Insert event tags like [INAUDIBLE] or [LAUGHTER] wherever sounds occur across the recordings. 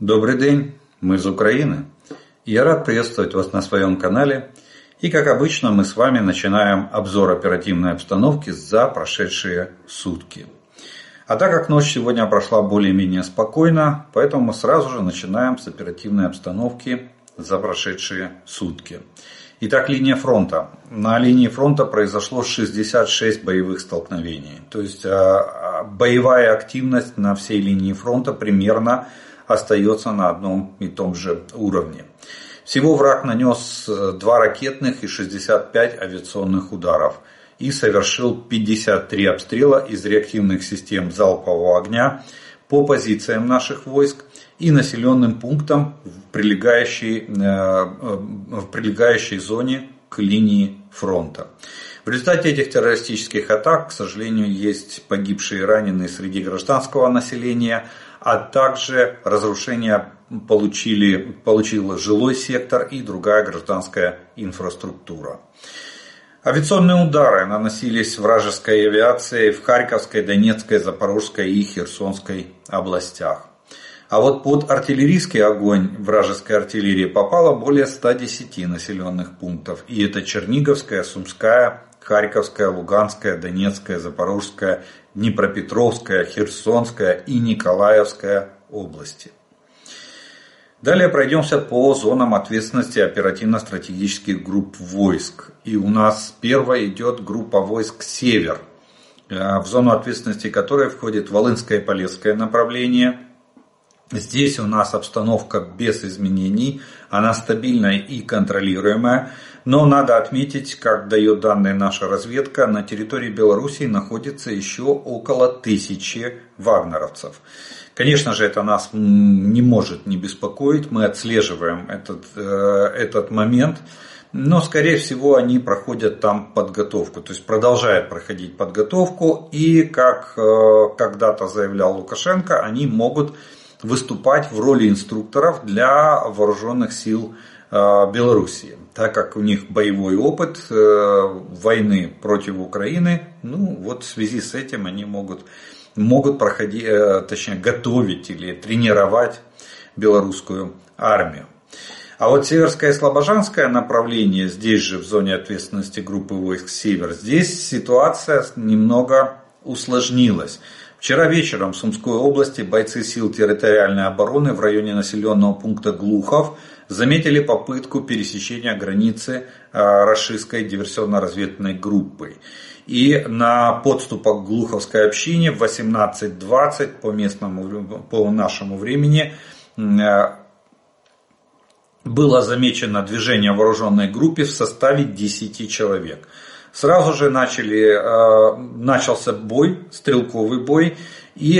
Добрый день, мы из Украины. Я рад приветствовать вас на своем канале. И как обычно мы с вами начинаем обзор оперативной обстановки за прошедшие сутки. А так как ночь сегодня прошла более-менее спокойно, поэтому мы сразу же начинаем с оперативной обстановки за прошедшие сутки. Итак, линия фронта. На линии фронта произошло 66 боевых столкновений. То есть а, а, боевая активность на всей линии фронта примерно остается на одном и том же уровне. Всего враг нанес 2 э, ракетных и 65 авиационных ударов и совершил 53 обстрела из реактивных систем залпового огня по позициям наших войск и населенным пунктам в прилегающей, э, э, в прилегающей зоне к линии фронта. В результате этих террористических атак, к сожалению, есть погибшие и раненые среди гражданского населения, а также разрушения получили, получил жилой сектор и другая гражданская инфраструктура. Авиационные удары наносились вражеской авиацией в Харьковской, Донецкой, Запорожской и Херсонской областях. А вот под артиллерийский огонь вражеской артиллерии попало более 110 населенных пунктов. И это Черниговская, Сумская, Харьковская, Луганская, Донецкая, Запорожская, Днепропетровская, Херсонская и Николаевская области. Далее пройдемся по зонам ответственности оперативно-стратегических групп войск. И у нас первая идет группа войск «Север», э, в зону ответственности которой входит Волынское и Полесское направление. Здесь у нас обстановка без изменений, она стабильная и контролируемая. Но надо отметить, как дает данные наша разведка, на территории Белоруссии находится еще около тысячи вагнеровцев. Конечно же, это нас не может не беспокоить, мы отслеживаем этот, э, этот момент, но, скорее всего, они проходят там подготовку, то есть продолжают проходить подготовку, и, как э, когда-то заявлял Лукашенко, они могут выступать в роли инструкторов для вооруженных сил э, Белоруссии так как у них боевой опыт э, войны против Украины, ну вот в связи с этим они могут, могут проходить, э, точнее готовить или тренировать белорусскую армию. А вот Северское и Слобожанское направление, здесь же в зоне ответственности группы войск Север, здесь ситуация немного усложнилась. Вчера вечером в Сумской области бойцы сил территориальной обороны в районе населенного пункта Глухов – заметили попытку пересечения границы а, российской диверсионно-разведывательной группой. И на подступах к Глуховской общине в 18.20 по местному, по нашему времени а, было замечено движение вооруженной группе в составе 10 человек. Сразу же начали, а, начался бой, стрелковый бой, и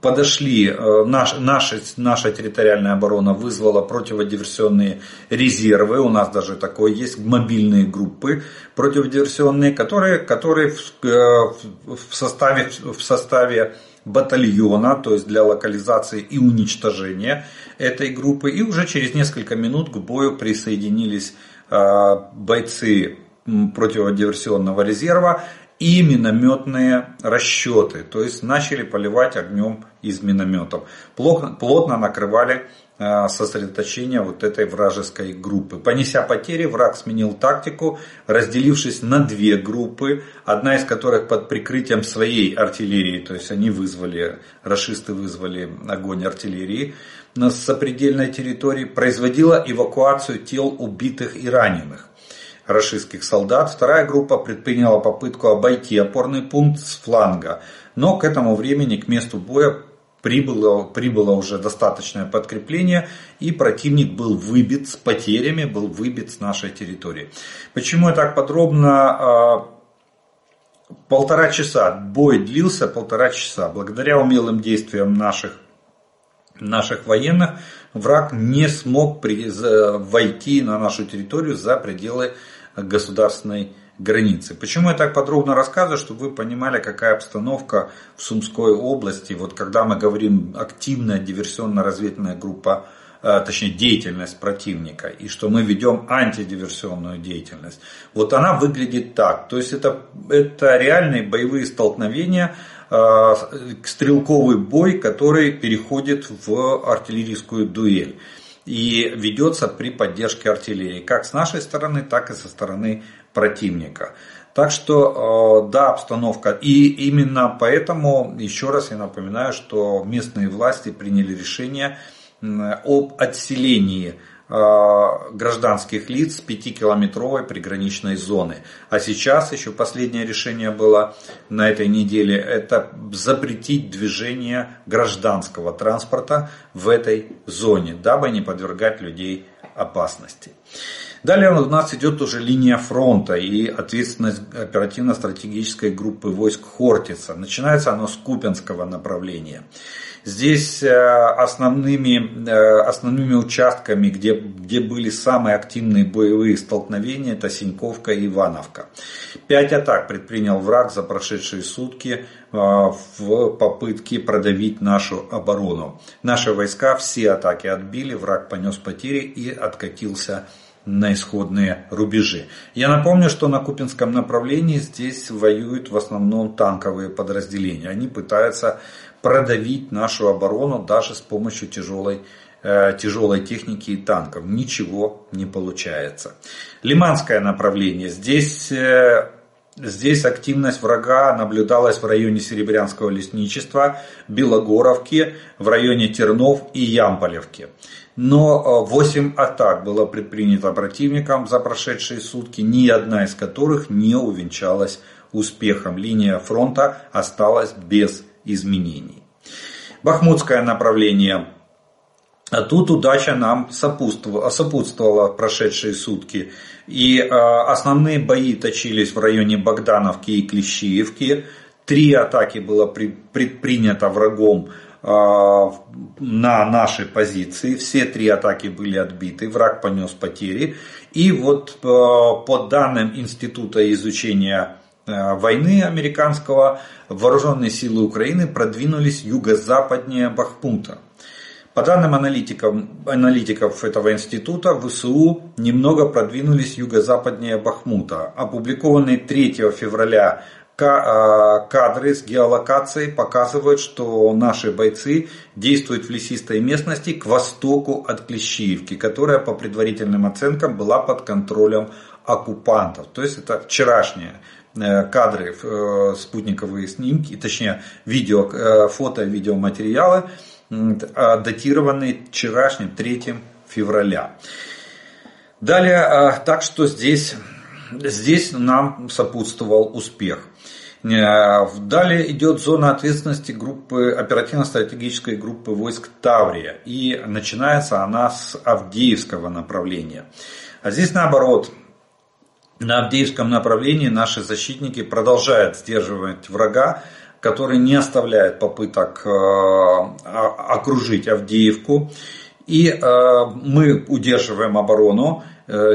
подошли, э, наш, наша, наша территориальная оборона вызвала противодиверсионные резервы, у нас даже такое есть, мобильные группы противодиверсионные, которые, которые в, э, в, составе, в составе батальона, то есть для локализации и уничтожения этой группы. И уже через несколько минут к бою присоединились э, бойцы противодиверсионного резерва и минометные расчеты, то есть начали поливать огнем из минометов. Плотно, плотно накрывали э, сосредоточение вот этой вражеской группы. Понеся потери, враг сменил тактику, разделившись на две группы, одна из которых под прикрытием своей артиллерии, то есть они вызвали, расисты вызвали огонь артиллерии на сопредельной территории, производила эвакуацию тел убитых и раненых рашистских солдат. Вторая группа предприняла попытку обойти опорный пункт с фланга, но к этому времени к месту боя прибыло, прибыло уже достаточное подкрепление, и противник был выбит с потерями, был выбит с нашей территории. Почему я так подробно? А, полтора часа, бой длился полтора часа. Благодаря умелым действиям наших, наших военных, враг не смог войти на нашу территорию за пределы государственной границы. Почему я так подробно рассказываю, чтобы вы понимали, какая обстановка в Сумской области, вот когда мы говорим активная диверсионно-разведывательная группа, э, точнее деятельность противника, и что мы ведем антидиверсионную деятельность. Вот она выглядит так. То есть это, это реальные боевые столкновения стрелковый бой, который переходит в артиллерийскую дуэль и ведется при поддержке артиллерии, как с нашей стороны, так и со стороны противника. Так что, э, да, обстановка. И именно поэтому, еще раз я напоминаю, что местные власти приняли решение об отселении Э, гражданских лиц с 5-километровой приграничной зоны. А сейчас еще последнее решение было на этой неделе, это запретить движение гражданского транспорта в этой зоне, дабы не подвергать людей опасности. Далее у нас идет уже линия фронта и ответственность оперативно-стратегической группы войск Хортица. Начинается оно с Купенского направления. Здесь э, основными, э, основными участками, где, где были самые активные боевые столкновения, это Синьковка и Ивановка. Пять атак предпринял враг за прошедшие сутки э, в попытке продавить нашу оборону. Наши войска все атаки отбили, враг понес потери и откатился на исходные рубежи. Я напомню, что на Купинском направлении здесь воюют в основном танковые подразделения. Они пытаются продавить нашу оборону даже с помощью тяжелой, э, тяжелой техники и танков. Ничего не получается. Лиманское направление. Здесь, э, здесь активность врага наблюдалась в районе Серебрянского лесничества, Белогоровки, в районе Тернов и Ямполевки. Но 8 э, атак было предпринято противником за прошедшие сутки, ни одна из которых не увенчалась успехом. Линия фронта осталась без изменений. Бахмутское направление. А тут удача нам сопутствовала, сопутствовала прошедшие сутки. И э, основные бои точились в районе Богдановки и Клещиевки. Три атаки было при, предпринято врагом на нашей позиции. Все три атаки были отбиты, враг понес потери. И вот э, по данным Института изучения Э, войны американского вооруженные силы Украины продвинулись юго-западнее Бахмута. По данным аналитиков, аналитиков этого института, ВСУ немного продвинулись юго-западнее Бахмута. Опубликованные 3 февраля кадры с геолокацией показывают, что наши бойцы действуют в лесистой местности к востоку от Клещиевки, которая по предварительным оценкам была под контролем оккупантов. То есть это вчерашняя Э, кадры, э, спутниковые снимки, точнее видео, э, фото, видеоматериалы, датированные вчерашним 3 февраля. Далее, так что здесь, здесь нам сопутствовал успех. Далее идет зона ответственности группы, оперативно-стратегической группы войск Таврия. И начинается она с Авдеевского направления. А здесь наоборот, на Авдеевском направлении наши защитники продолжают сдерживать врага, который не оставляет попыток э, окружить Авдеевку. И э, мы удерживаем оборону, э,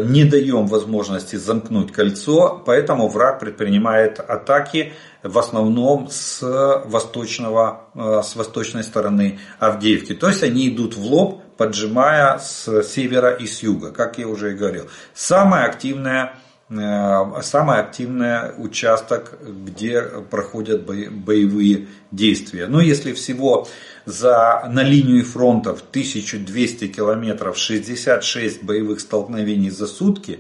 не даем возможности замкнуть кольцо, поэтому враг предпринимает атаки в основном с, восточного, с восточной стороны Авдеевки. То есть они идут в лоб, поджимая с севера и с юга, как я уже и говорил. Самая активная Э, самый активный участок, где проходят боевые действия. Но если всего за, на линию фронтов 1200 километров 66 боевых столкновений за сутки,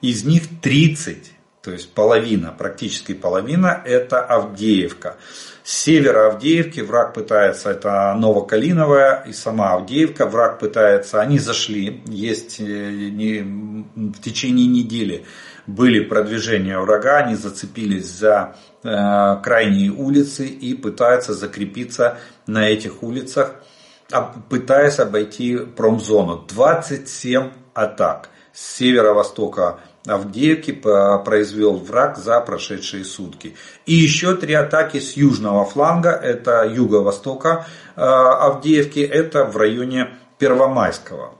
из них 30, то есть половина, практически половина, это Авдеевка. С севера Авдеевки враг пытается, это Новокалиновая и сама Авдеевка, враг пытается, они зашли, есть э, не, в течение недели были продвижения врага, они зацепились за э, крайние улицы и пытаются закрепиться на этих улицах, а, пытаясь обойти промзону. 27 атак с северо-востока Авдеевки произвел враг за прошедшие сутки. И еще три атаки с южного фланга, это юго-востока э, Авдеевки, это в районе Первомайского.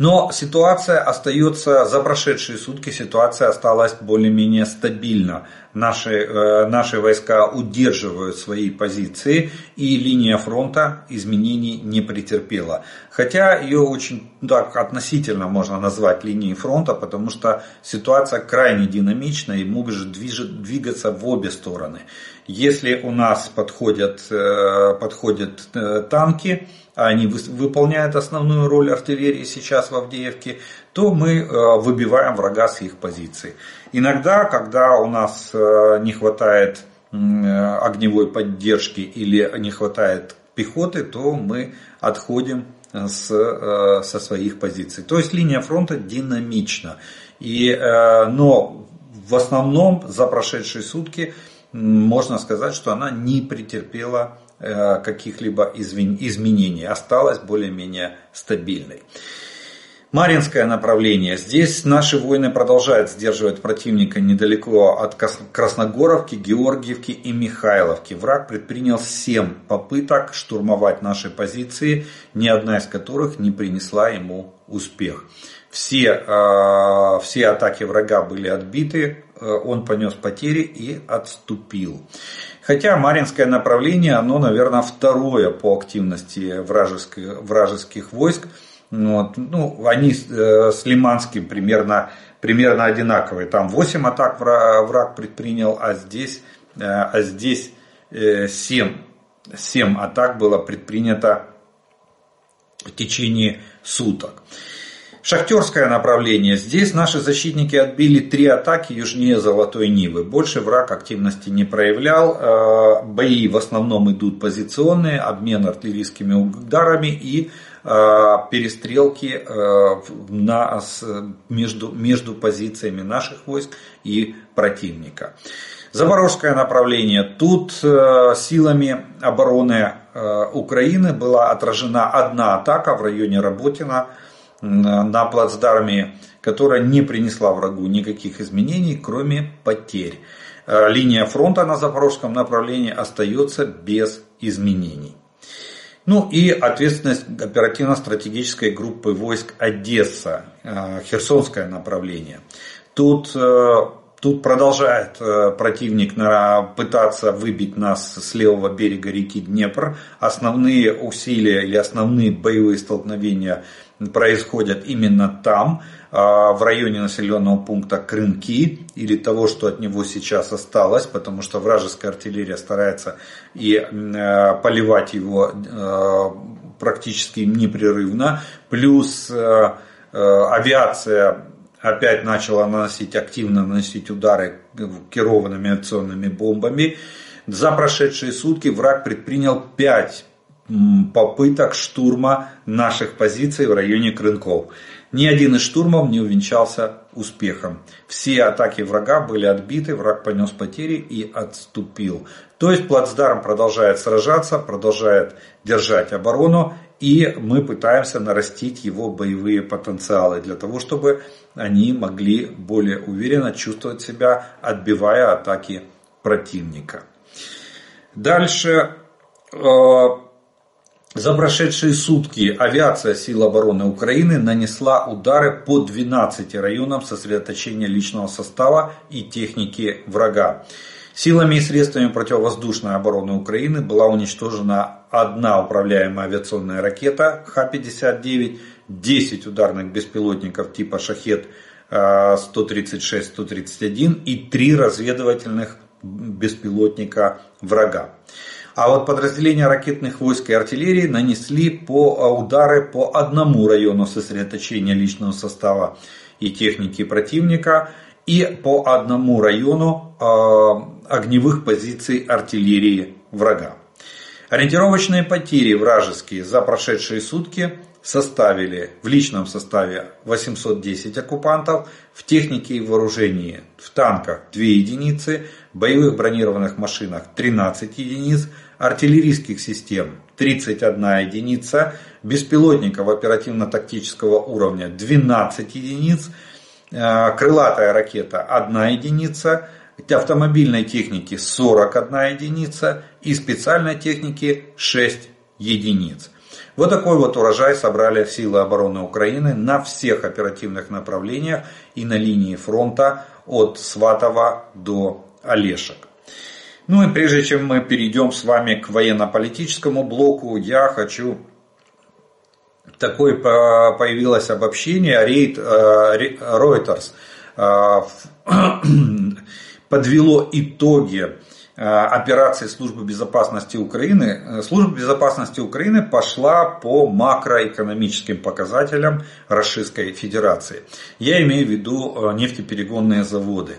Но ситуация остается, за прошедшие сутки ситуация осталась более-менее стабильна наши, э, наши войска удерживают свои позиции, и линия фронта изменений не претерпела. Хотя ее очень так относительно можно назвать линией фронта, потому что ситуация крайне динамична и может двигаться в обе стороны. Если у нас подходят, э, подходят э, танки, они выполняют основную роль артиллерии сейчас в Авдеевке, то мы э, выбиваем врага с их позиций. Иногда, когда у нас не хватает огневой поддержки или не хватает пехоты, то мы отходим с, со своих позиций. То есть линия фронта динамична. И, но в основном за прошедшие сутки можно сказать, что она не претерпела э, каких-либо изменений, осталась более-менее стабильной. Маринское направление. Здесь наши воины продолжают сдерживать противника недалеко от Красногоровки, Георгиевки и Михайловки. Враг предпринял 7 попыток штурмовать наши позиции, ни одна из которых не принесла ему успех. Все, э, все атаки врага были отбиты, Э, он понес потери и отступил. Хотя Маринское направление, оно, наверное, второе по активности вражеских, вражеских войск. Вот. Ну, они э, с Лиманским примерно, примерно одинаковые. Там 8 атак враг предпринял, а здесь, а здесь 7, 7 атак было предпринято в течение суток. Шахтерское направление. Здесь наши защитники отбили три атаки южнее Золотой Нивы. Больше враг активности не проявлял. Э, бои в основном идут позиционные, обмен артиллерийскими ударами и э, перестрелки э, на, между, между позициями наших войск и противника. Запорожское направление. Тут силами обороны Украины была отражена одна атака в районе Работина на плацдарме, которая не принесла врагу никаких изменений, кроме потерь. Э, линия фронта на запорожском направлении остается без изменений. Ну и ответственность оперативно-стратегической группы войск Одесса, э, Херсонское направление. Тут, э, тут продолжает противник пытаться выбить нас с левого берега реки Днепр. Основные усилия или основные боевые столкновения происходят именно там, а, в районе населенного пункта Крынки или того, что от него сейчас осталось, потому что вражеская артиллерия старается и э, поливать его э, практически непрерывно. Плюс э, авиация опять начала наносить, активно наносить удары керованными авиационными бомбами. За прошедшие сутки враг предпринял 5 попыток штурма наших позиций в районе Крынков. Ни один из штурмов не увенчался успехом. Все атаки врага были отбиты, враг понес потери и отступил. То есть плацдарм продолжает сражаться, продолжает держать оборону, и мы пытаемся нарастить его боевые потенциалы для того, чтобы они могли более уверенно чувствовать себя, отбивая атаки противника. Дальше э, за прошедшие сутки авиация сил обороны Украины нанесла удары по 12 районам сосредоточения личного состава и техники врага. Силами и средствами противовоздушной обороны Украины была уничтожена одна управляемая авиационная ракета Х-59, 10 ударных беспилотников типа Шахет 136-131 и 3 разведывательных беспилотника врага. А вот подразделения ракетных войск и артиллерии нанесли по а, удары по одному району сосредоточения личного состава и техники противника и по одному району э, огневых позиций артиллерии врага. Ориентировочные потери вражеские за прошедшие сутки составили в личном составе 810 оккупантов, в технике и вооружении в танках 2 единицы, боевых бронированных машинах 13 единиц, артиллерийских систем 31 единица, беспилотников оперативно-тактического уровня 12 единиц, э, крылатая ракета 1 единица, автомобильной техники 41 единица и специальной техники 6 единиц. Вот такой вот урожай собрали силы обороны Украины на всех оперативных направлениях и на линии фронта от Сватова до Олешек. Ну и прежде чем мы перейдем с вами к военно-политическому блоку, я хочу такое появилось обобщение, рейд Reuters [CLEARS THROAT] подвело итоги операции Службы безопасности Украины. Служба безопасности Украины пошла по макроэкономическим показателям Российской Федерации. Я имею в виду нефтеперегонные заводы.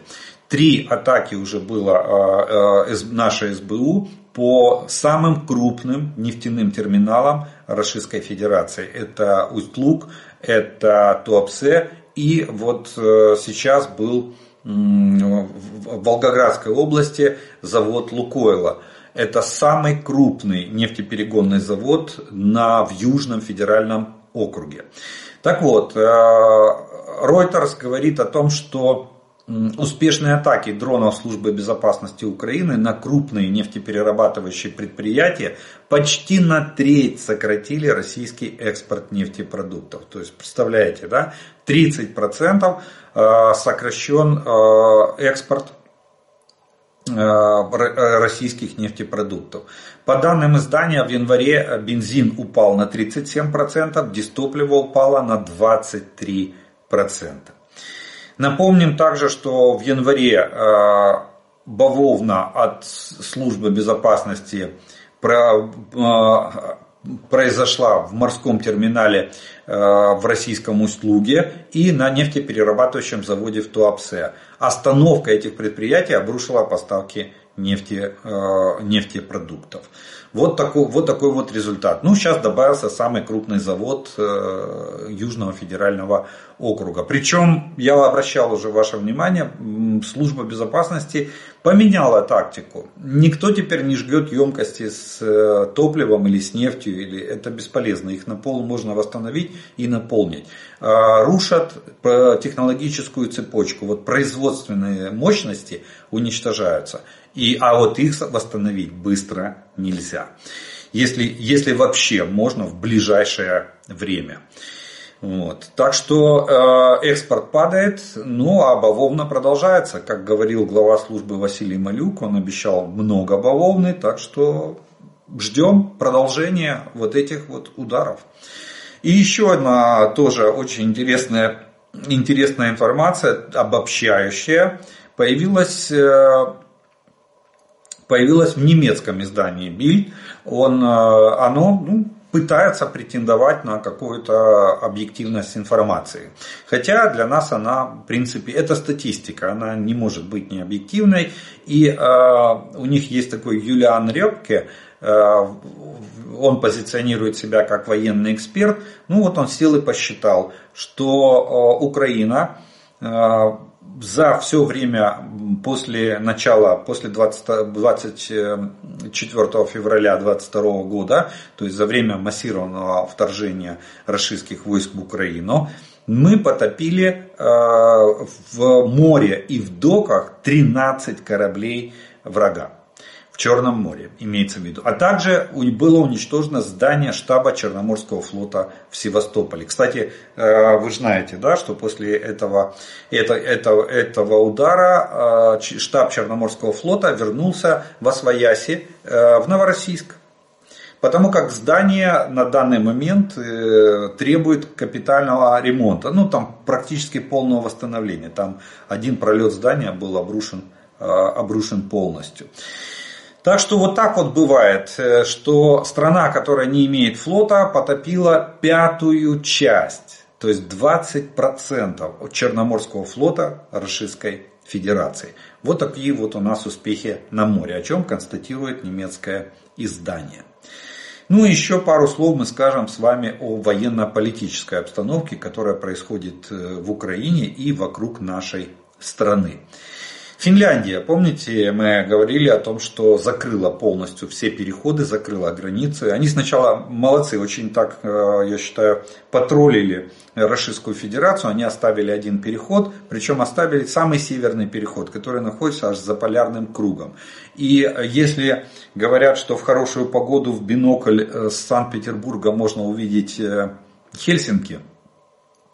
Три атаки уже было нашей СБУ по самым крупным нефтяным терминалам Российской Федерации. Это Усть-Луг, это Туапсе и вот э, сейчас был в Волгоградской области завод Лукойла. Это самый крупный нефтеперегонный завод на, в Южном федеральном округе. Так вот, э, Reuters говорит о том, что успешные атаки дронов службы безопасности Украины на крупные нефтеперерабатывающие предприятия почти на треть сократили российский экспорт нефтепродуктов. То есть, представляете, да, 30% э, сокращен э, экспорт э, российских нефтепродуктов. По данным издания, в январе бензин упал на 37%, дистопливо упало на 23%. Напомним также, что в январе э, бавовна от службы безопасности э, произошла в морском терминале э, в российском Усть-Луге и на нефтеперерабатывающем заводе в Туапсе. Остановка этих предприятий обрушила поставки нефти, нефтепродуктов. Вот такой, вот такой вот результат. Ну, сейчас добавился самый крупный завод э, Южного федерального округа. Причем, я обращал уже ваше внимание, служба безопасности поменяла тактику. Никто теперь не жгет емкости с э, топливом или с нефтью, или это бесполезно. Их на пол можно восстановить и наполнить. Э, рушат технологическую цепочку. Вот производственные мощности уничтожаются. И, а вот их восстановить быстро нельзя. Если, если вообще можно в ближайшее время. Вот. Так что э, экспорт падает, ну а бавовна продолжается. Как говорил глава службы Василий Малюк, он обещал много бавовны, так что ждем продолжения вот этих вот ударов. И еще одна тоже очень интересная, интересная информация, обобщающая, появилась э, появилось в немецком издании Bild. Он, э, оно ну, пытается претендовать на какую-то объективность информации. Хотя для нас она, в принципе, это статистика, она не может быть необъективной. И э, у них есть такой Юлиан Репке, э, он позиционирует себя как военный эксперт. Ну вот он сел и посчитал, что э, Украина э, за все время после начала, после 20, 24 февраля 22 года, то есть за время массированного вторжения российских войск в Украину, мы потопили э, в море и в доках 13 кораблей врага. Черном море, имеется в виду. А также было уничтожено здание штаба Черноморского флота в Севастополе. Кстати, э, вы знаете, да, что после этого, это, этого, этого удара э, штаб Черноморского флота вернулся в Освояси, э, в Новороссийск. Потому как здание на данный момент требует капитального ремонта. Ну, там практически полного восстановления. Там один пролет здания был обрушен, обрушен полностью. Так что вот так вот бывает, э, что страна, которая не имеет флота, потопила пятую часть, то есть 20% от Черноморского флота Российской Федерации. Вот такие вот у нас успехи на море, о чем констатирует немецкое издание. Ну и еще пару слов мы скажем с вами о военно-политической обстановке, которая происходит э, в Украине и вокруг нашей страны. Финляндия, помните, мы говорили о том, что закрыла полностью все переходы, закрыла границы. Они сначала молодцы, очень так, э, я считаю, потроллили Российскую Федерацию. Они оставили один переход, причем оставили самый северный переход, который находится аж за полярным кругом. И если говорят, что в хорошую погоду в бинокль э, с Санкт-Петербурга можно увидеть э, Хельсинки,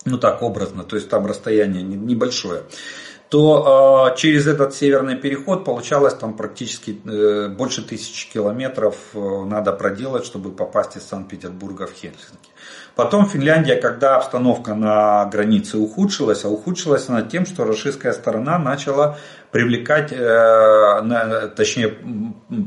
ну так образно, то есть там расстояние небольшое, то э, через этот северный переход получалось там практически э, больше тысячи километров э, надо проделать, чтобы попасть из Санкт-Петербурга в Хельсинки. Потом Финляндия, когда обстановка на границе ухудшилась, а ухудшилась она тем, что российская сторона начала привлекать, э, точнее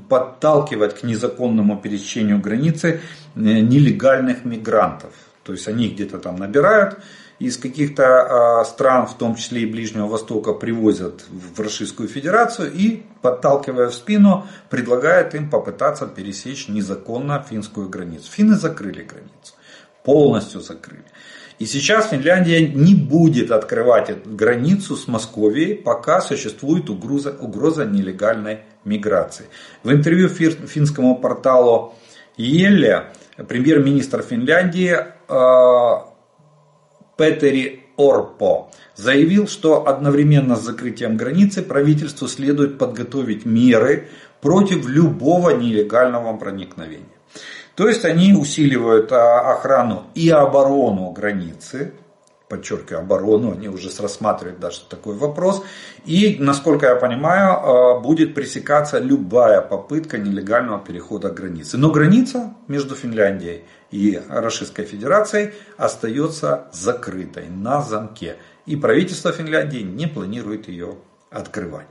подталкивать к незаконному пересечению границы э, нелегальных мигрантов. То есть они где-то там набирают из каких-то а, стран, в том числе и Ближнего Востока, привозят в Российскую Федерацию и, подталкивая в спину, предлагают им попытаться пересечь незаконно финскую границу. Финны закрыли границу, полностью закрыли. И сейчас Финляндия не будет открывать границу с Московией, пока существует угроза, угроза нелегальной миграции. В интервью финскому порталу Еле премьер-министр Финляндии а, Петери Орпо заявил, что одновременно с закрытием границы правительству следует подготовить меры против любого нелегального проникновения. То есть они усиливают а, охрану и оборону границы, подчеркиваю, оборону, они уже рассматривают даже такой вопрос. И, насколько я понимаю, э, будет пресекаться любая попытка нелегального перехода границы. Но граница между Финляндией и Российской Федерацией остается закрытой на замке. И правительство Финляндии не планирует ее открывать.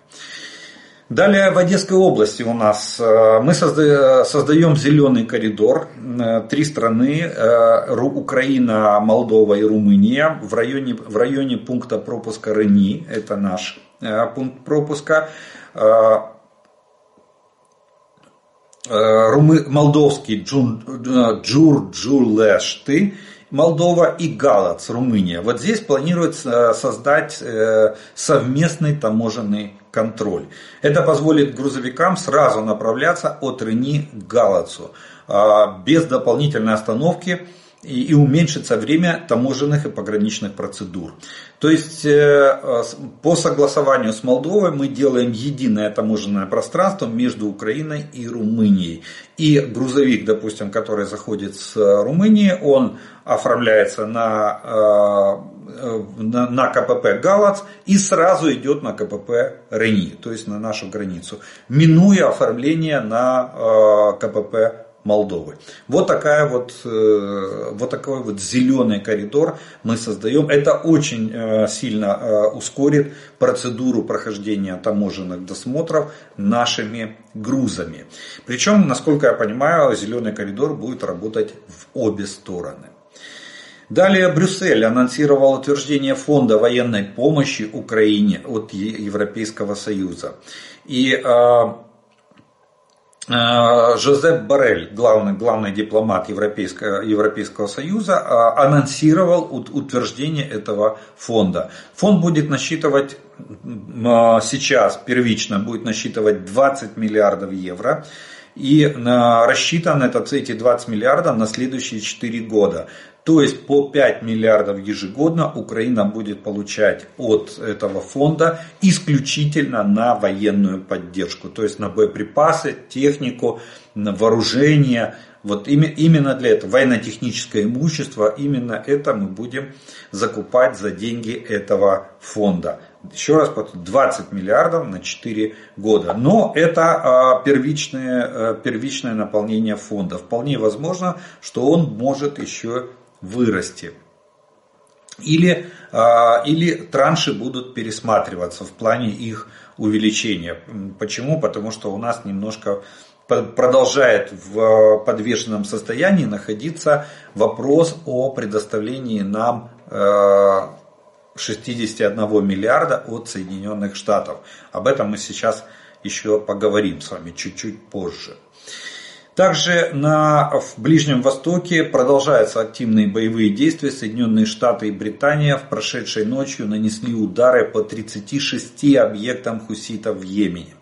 Далее в Одесской области у нас э, мы создаем зеленый коридор. Э, три страны, э, Украина, Молдова и Румыния в районе, в районе пункта пропуска Рени, это наш пункт пропуска. Молдовский Джурджулешты, Молдова и Галац, Румыния. Вот здесь планируется создать совместный таможенный контроль. Это позволит грузовикам сразу направляться от Рени к Галацу, а, без дополнительной остановки и, уменьшится время таможенных и пограничных процедур. То есть э, по согласованию с Молдовой мы делаем единое таможенное пространство между Украиной и Румынией. И грузовик, допустим, который заходит с Румынии, он оформляется на, э, на, на КПП Галац и сразу идет на КПП Рени, то есть на нашу границу, минуя оформление на э, КПП Молдовы. Вот, такая вот, э, вот такой вот зеленый коридор мы создаем. Это очень э, сильно э, ускорит процедуру прохождения таможенных досмотров нашими грузами. Причем, насколько я понимаю, зеленый коридор будет работать в обе стороны. Далее Брюссель анонсировал утверждение фонда военной помощи Украине от Европейского Союза. И Жозеп Барель, главный, главный дипломат Европейского, Европейского Союза, э, анонсировал утверждение этого фонда. Фонд будет насчитывать э, сейчас, первично, будет насчитывать 20 миллиардов евро. И рассчитан этот, эти 20 миллиардов на следующие 4 года. То есть по 5 миллиардов ежегодно Украина будет получать от этого фонда исключительно на военную поддержку. То есть на боеприпасы, технику, на вооружение. Вот именно для этого, военно-техническое имущество, именно это мы будем закупать за деньги этого фонда. Еще раз, 20 миллиардов на 4 года. Но это а, первичное, а, первичное наполнение фонда. Вполне возможно, что он может еще вырасти. Или, а, или транши будут пересматриваться в плане их увеличения. Почему? Потому что у нас немножко продолжает в подвешенном состоянии находиться вопрос о предоставлении нам 61 э, миллиарда от Соединенных Штатов. Об этом мы сейчас еще поговорим с вами чуть-чуть позже. Также на, в Ближнем Востоке продолжаются активные боевые действия. Соединенные Штаты и Британия в прошедшей ночью нанесли удары по 36 объектам хуситов в Йемене.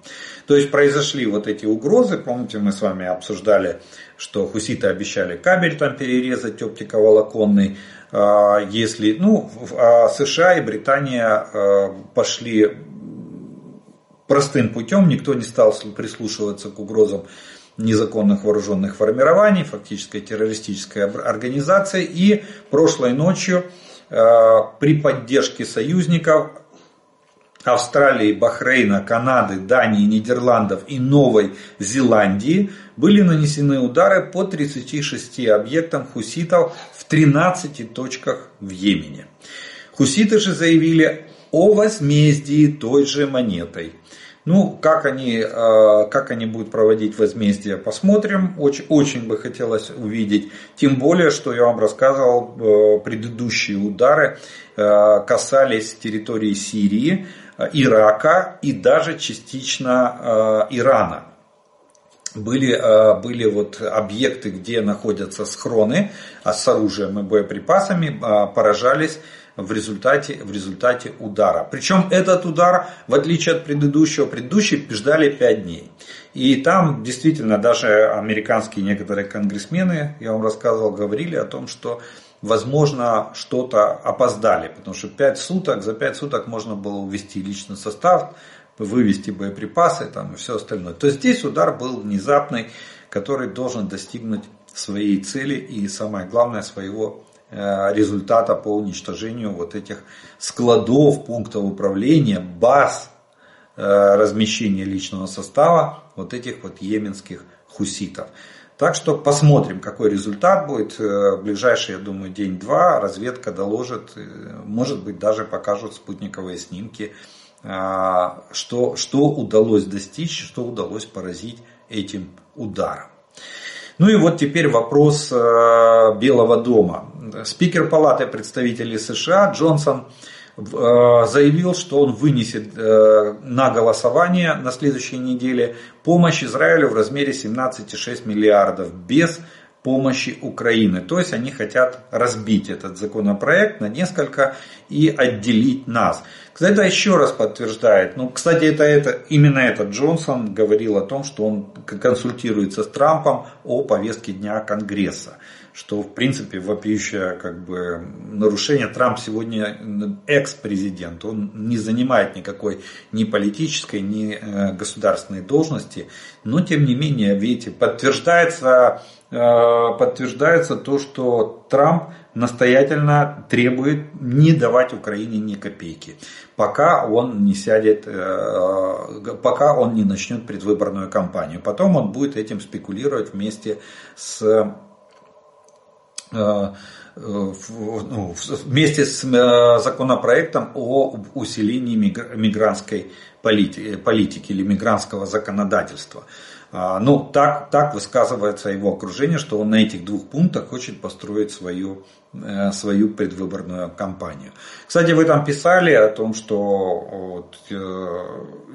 То есть произошли вот эти угрозы. Помните, мы с вами обсуждали, что хуситы обещали кабель там перерезать оптиковолоконный. А, если, ну, а США и Британия а, пошли простым путем, никто не стал прислушиваться к угрозам незаконных вооруженных формирований, фактической террористической организации. И прошлой ночью при поддержке союзников Австралии, Бахрейна, Канады, Дании, Нидерландов и Новой Зеландии были нанесены удары по 36 объектам хуситов в 13 точках в Йемене. Хуситы же заявили о возмездии той же монетой. Ну, как они, э, как они будут проводить возмездие, посмотрим. Очень, очень бы хотелось увидеть. Тем более, что я вам рассказывал, э, предыдущие удары э, касались территории Сирии, Ирака и даже частично Ирана были, были вот объекты, где находятся схроны а с оружием и боеприпасами, поражались в результате, в результате удара. Причем этот удар, в отличие от предыдущего, предыдущий ждали 5 дней. И там действительно даже американские некоторые конгрессмены, я вам рассказывал, говорили о том, что возможно что-то опоздали, потому что 5 суток, за 5 суток можно было увести личный состав, вывести боеприпасы там, и все остальное. То есть здесь удар был внезапный, который должен достигнуть своей цели и самое главное своего Э, результата по уничтожению вот этих складов, пунктов управления, баз э, размещения личного состава вот этих вот йеменских хуситов. Так что посмотрим, какой результат будет. Э, в ближайший, я думаю, день-два разведка доложит, может быть, даже покажут спутниковые снимки, что, что удалось достичь, что удалось поразить этим ударом. Ну и вот теперь вопрос Белого дома. Спикер Палаты представителей США Джонсон э, заявил, что он вынесет э, на голосование на следующей неделе помощь Израилю в размере 17,6 миллиардов без помощи Украины. То есть они хотят разбить этот законопроект на несколько и отделить нас. Кстати, это еще раз подтверждает, ну, кстати, это, это, именно этот Джонсон говорил о том, что он консультируется с Трампом о повестке дня Конгресса что в принципе вопиющее как бы нарушение. Трамп сегодня экс-президент, он не занимает никакой ни политической, ни э, государственной должности, но тем не менее, видите, подтверждается, э, подтверждается то, что Трамп настоятельно требует не давать Украине ни копейки, пока он не сядет, э, пока он не начнет предвыборную кампанию. Потом он будет этим спекулировать вместе с ну, вместе с э, законопроектом о усилении мигрантской политики или мигрантского законодательства. А, ну, так, так высказывается его окружение, что он на этих двух пунктах хочет построить свою, свою предвыборную кампанию. Кстати, вы там писали о том, что вот,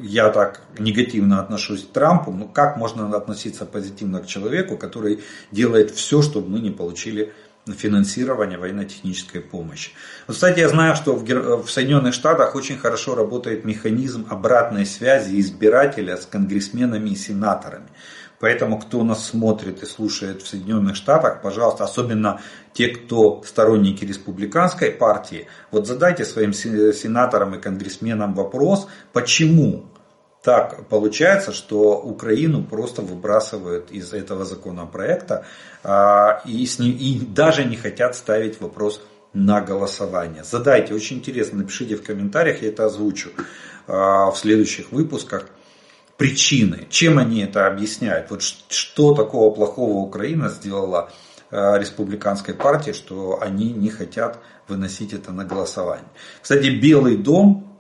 я так негативно отношусь к Трампу. Ну, как можно относиться позитивно к человеку, который делает все, чтобы мы не получили финансирования военно-технической помощи. Вот, кстати, я знаю, что в, в Соединенных Штатах очень хорошо работает механизм обратной связи избирателя с конгрессменами и сенаторами. Поэтому, кто нас смотрит и слушает в Соединенных Штатах, пожалуйста, особенно те, кто сторонники республиканской партии, вот задайте своим сенаторам и конгрессменам вопрос, почему так получается, что Украину просто выбрасывают из этого законопроекта а, и, с ним, и даже не хотят ставить вопрос на голосование. Задайте, очень интересно, напишите в комментариях, я это озвучу а, в следующих выпусках. Причины, чем они это объясняют, вот что такого плохого Украина сделала а, республиканской партии, что они не хотят выносить это на голосование. Кстати, Белый дом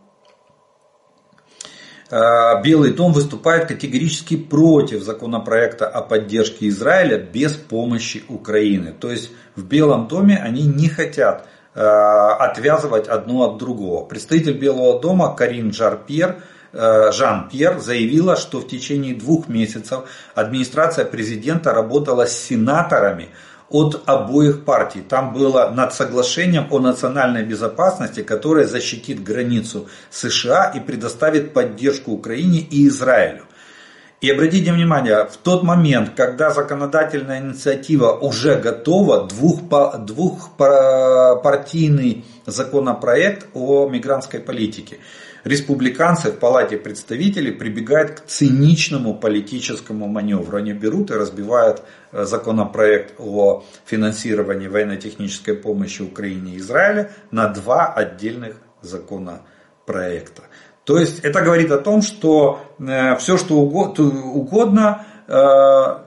Э, Белый дом выступает категорически против законопроекта о поддержке Израиля без помощи Украины. То есть в Белом доме они не хотят э, отвязывать одно от другого. Представитель Белого дома Карин Жар-Пьер э, Жан-Пьер заявила, что в течение двух месяцев администрация президента работала с сенаторами, от обоих партий. Там было над соглашением о национальной безопасности, которое защитит границу США и предоставит поддержку Украине и Израилю. И обратите внимание, в тот момент, когда законодательная инициатива уже готова, двух, двухпартийный законопроект о мигрантской политике – республиканцы в Палате представителей прибегают к циничному политическому маневру. Они берут и разбивают э, законопроект о финансировании военно-технической помощи Украине и Израилю на два отдельных законопроекта. То есть это говорит о том, что э, все, что угодно, э,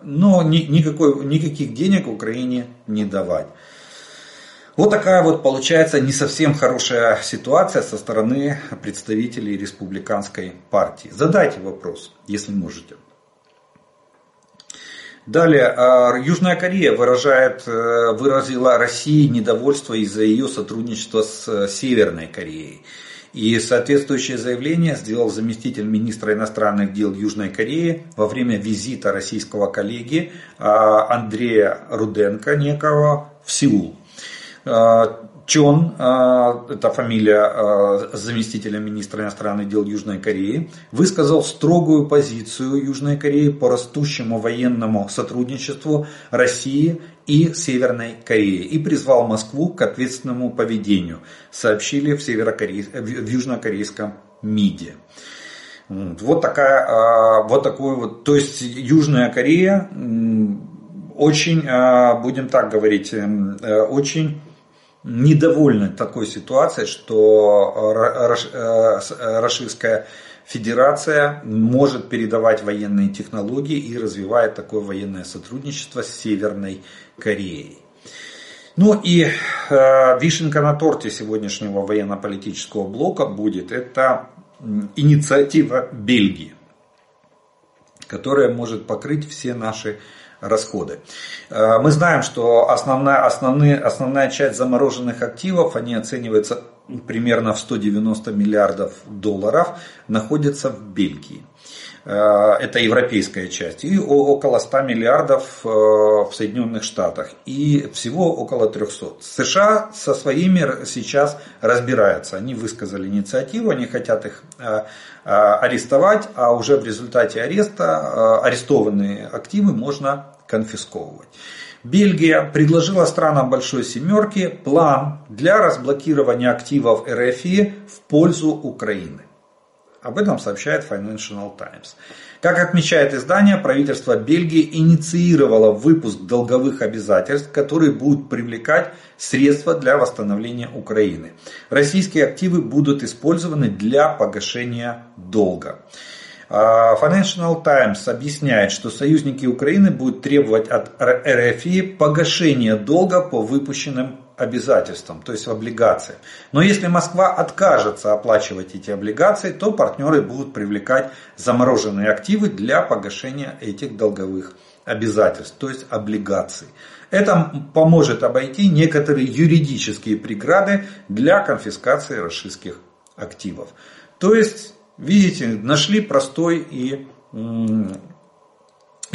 но никакой, никаких денег Украине не давать. Вот такая вот получается не совсем хорошая ситуация со стороны представителей республиканской партии. Задайте вопрос, если можете. Далее, а, Южная Корея выражает, э, выразила России недовольство из-за ее сотрудничества с э, Северной Кореей. И соответствующее заявление сделал заместитель министра иностранных дел Южной Кореи во время визита российского коллеги а, Андрея Руденко некого в Сеул. А, Чон, а, это фамилия а, заместителя министра иностранных дел Южной Кореи, высказал строгую позицию Южной Кореи по растущему военному сотрудничеству России и Северной Кореи и призвал Москву к ответственному поведению, сообщили в, в южнокорейском МИДе. Вот такая, вот такой вот, то есть Южная Корея очень, будем так говорить, э, очень недовольны такой ситуацией, что Российская Федерация может передавать военные технологии и развивает такое военное сотрудничество с Северной Кореей. Ну и э, вишенка на торте сегодняшнего военно-политического блока будет это инициатива Бельгии, которая может покрыть все наши расходы. Э, мы знаем, что основная, основные, основная часть замороженных активов, они оцениваются примерно в 190 миллиардов долларов, находятся в Бельгии. Э, это европейская часть. И около 100 миллиардов э, в Соединенных Штатах. И всего около 300. США со своими сейчас разбираются. Они высказали инициативу, они хотят их арестовать, а уже в результате ареста арестованные активы можно конфисковывать. Бельгия предложила странам Большой Семерки план для разблокирования активов РФИ в пользу Украины. Об этом сообщает Financial Times. Как отмечает издание, правительство Бельгии инициировало выпуск долговых обязательств, которые будут привлекать средства для восстановления Украины. Российские активы будут использованы для погашения долга. А, Financial Times объясняет, что союзники Украины будут требовать от РФИ погашения долга по выпущенным обязательствам, то есть облигации. Но если Москва откажется оплачивать эти облигации, то партнеры будут привлекать замороженные активы для погашения этих долговых обязательств, то есть облигаций. Это поможет обойти некоторые юридические преграды для конфискации российских активов. То есть Видите, нашли простой и,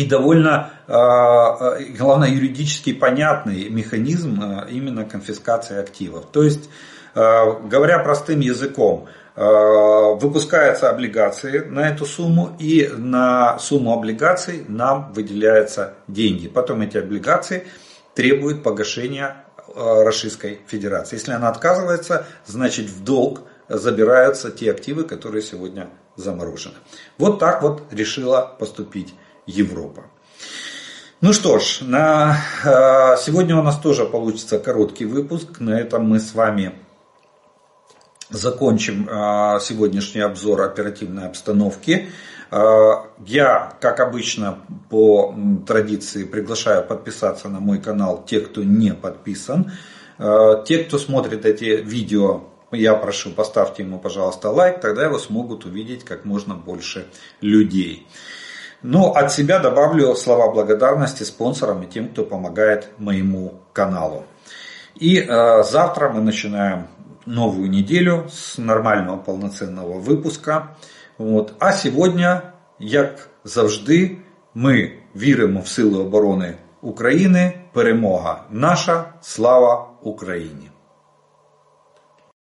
и довольно, а, а, главное, юридически понятный механизм а, именно конфискации активов. То есть, говоря простым языком, выпускаются облигации на эту сумму, и на сумму облигаций нам выделяются деньги. Потом эти облигации требуют погашения Российской Федерации. Если она отказывается, значит в долг забираются те активы, которые сегодня заморожены. Вот так вот решила поступить Европа. Ну что ж, на, э, сегодня у нас тоже получится короткий выпуск. На этом мы с вами закончим э, сегодняшний обзор оперативной обстановки. Э, я, как обычно, по традиции приглашаю подписаться на мой канал те, кто не подписан. Те, кто смотрит эти видео я прошу, поставьте ему, пожалуйста, лайк, тогда его смогут увидеть как можно больше людей. Но от себя добавлю слова благодарности спонсорам и тем, кто помогает моему каналу. И э, завтра мы начинаем новую неделю с нормального полноценного выпуска. Вот. А сегодня, як завжди, ми віримо в Сили оборони України. Перемога наша, слава Україні!